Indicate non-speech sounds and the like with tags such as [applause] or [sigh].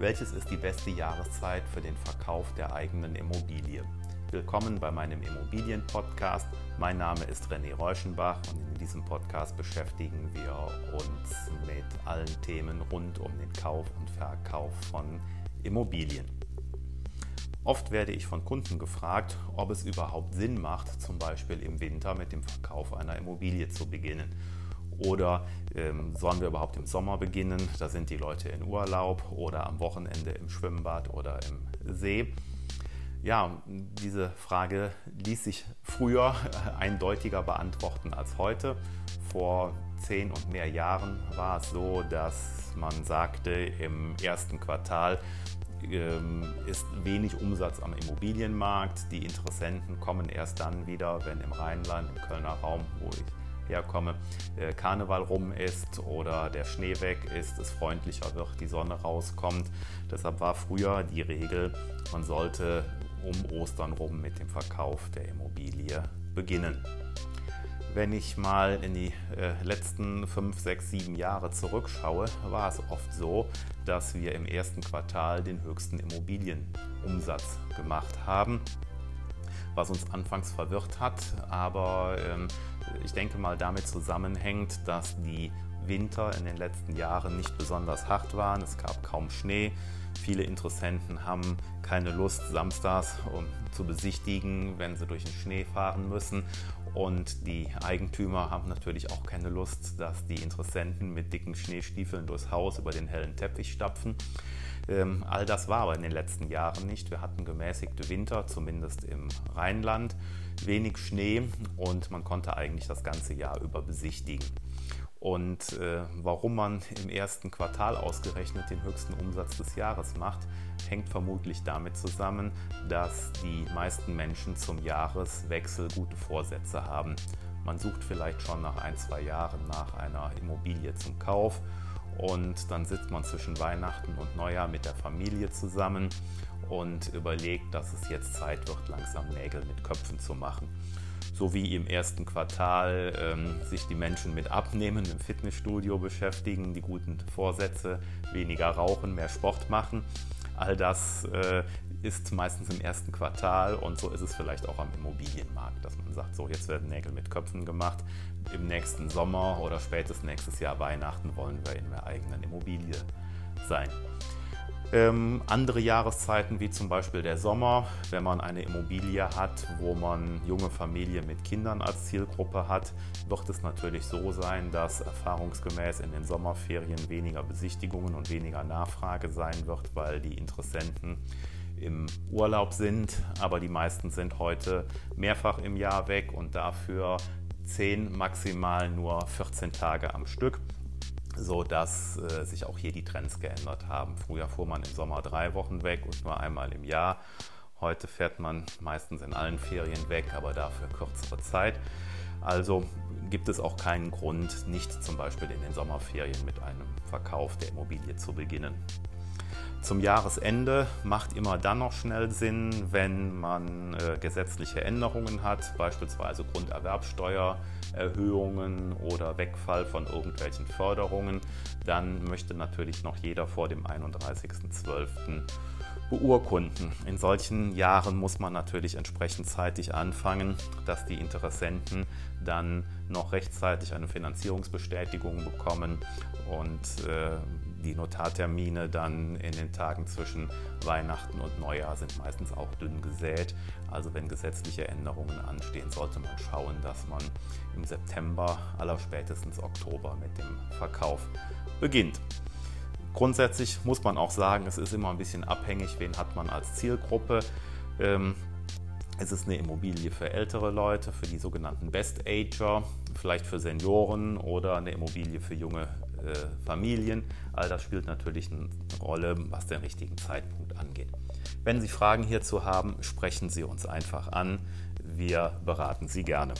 Welches ist die beste Jahreszeit für den Verkauf der eigenen Immobilie? Willkommen bei meinem Immobilienpodcast. Mein Name ist René Reuschenbach und in diesem Podcast beschäftigen wir uns mit allen Themen rund um den Kauf und Verkauf von Immobilien. Oft werde ich von Kunden gefragt, ob es überhaupt Sinn macht, zum Beispiel im Winter mit dem Verkauf einer Immobilie zu beginnen. Oder ähm, sollen wir überhaupt im Sommer beginnen? Da sind die Leute in Urlaub oder am Wochenende im Schwimmbad oder im See. Ja, diese Frage ließ sich früher [laughs] eindeutiger beantworten als heute. Vor zehn und mehr Jahren war es so, dass man sagte, im ersten Quartal ähm, ist wenig Umsatz am Immobilienmarkt. Die Interessenten kommen erst dann wieder, wenn im Rheinland, im Kölner Raum, wo ich herkomme, äh, Karneval rum ist oder der Schnee weg ist, es freundlicher wird, die Sonne rauskommt. Deshalb war früher die Regel, man sollte um Ostern rum mit dem Verkauf der Immobilie beginnen. Wenn ich mal in die äh, letzten fünf, sechs, sieben Jahre zurückschaue, war es oft so, dass wir im ersten Quartal den höchsten Immobilienumsatz gemacht haben was uns anfangs verwirrt hat. Aber ähm, ich denke mal damit zusammenhängt, dass die Winter in den letzten Jahren nicht besonders hart waren. Es gab kaum Schnee. Viele Interessenten haben keine Lust, samstags um, zu besichtigen, wenn sie durch den Schnee fahren müssen. Und die Eigentümer haben natürlich auch keine Lust, dass die Interessenten mit dicken Schneestiefeln durchs Haus über den hellen Teppich stapfen. Ähm, all das war aber in den letzten Jahren nicht. Wir hatten gemäßigte Winter, zumindest im Rheinland, wenig Schnee und man konnte eigentlich das ganze Jahr über besichtigen. Und äh, warum man im ersten Quartal ausgerechnet den höchsten Umsatz des Jahres macht, hängt vermutlich damit zusammen, dass die meisten Menschen zum Jahreswechsel gute Vorsätze haben. Man sucht vielleicht schon nach ein, zwei Jahren nach einer Immobilie zum Kauf und dann sitzt man zwischen Weihnachten und Neujahr mit der Familie zusammen und überlegt, dass es jetzt Zeit wird, langsam Nägel mit Köpfen zu machen. So wie im ersten Quartal ähm, sich die Menschen mit Abnehmen im Fitnessstudio beschäftigen, die guten Vorsätze, weniger rauchen, mehr Sport machen. All das äh, ist meistens im ersten Quartal und so ist es vielleicht auch am Immobilienmarkt, dass man sagt, so jetzt werden Nägel mit Köpfen gemacht. Im nächsten Sommer oder spätestens nächstes Jahr Weihnachten wollen wir in der eigenen Immobilie sein. Ähm, andere Jahreszeiten wie zum Beispiel der Sommer, wenn man eine Immobilie hat, wo man junge Familien mit Kindern als Zielgruppe hat, wird es natürlich so sein, dass erfahrungsgemäß in den Sommerferien weniger Besichtigungen und weniger Nachfrage sein wird, weil die Interessenten im Urlaub sind, aber die meisten sind heute mehrfach im Jahr weg und dafür 10, maximal nur 14 Tage am Stück, sodass äh, sich auch hier die Trends geändert haben. Früher fuhr man im Sommer drei Wochen weg und nur einmal im Jahr. Heute fährt man meistens in allen Ferien weg, aber dafür kürzere Zeit. Also gibt es auch keinen Grund, nicht zum Beispiel in den Sommerferien mit einem Verkauf der Immobilie zu beginnen. Zum Jahresende macht immer dann noch schnell Sinn, wenn man äh, gesetzliche Änderungen hat, beispielsweise Grunderwerbsteuererhöhungen oder Wegfall von irgendwelchen Förderungen. Dann möchte natürlich noch jeder vor dem 31.12 beurkunden. In solchen Jahren muss man natürlich entsprechend zeitig anfangen, dass die Interessenten dann noch rechtzeitig eine Finanzierungsbestätigung bekommen und äh, die Notartermine dann in den Tagen zwischen Weihnachten und Neujahr sind meistens auch dünn gesät. Also wenn gesetzliche Änderungen anstehen, sollte man schauen, dass man im September, allerspätestens Oktober mit dem Verkauf beginnt. Grundsätzlich muss man auch sagen, es ist immer ein bisschen abhängig, wen hat man als Zielgruppe. Es ist eine Immobilie für ältere Leute, für die sogenannten Best Ager, vielleicht für Senioren oder eine Immobilie für junge äh, Familien. All das spielt natürlich eine Rolle, was den richtigen Zeitpunkt angeht. Wenn Sie Fragen hierzu haben, sprechen Sie uns einfach an. Wir beraten Sie gerne.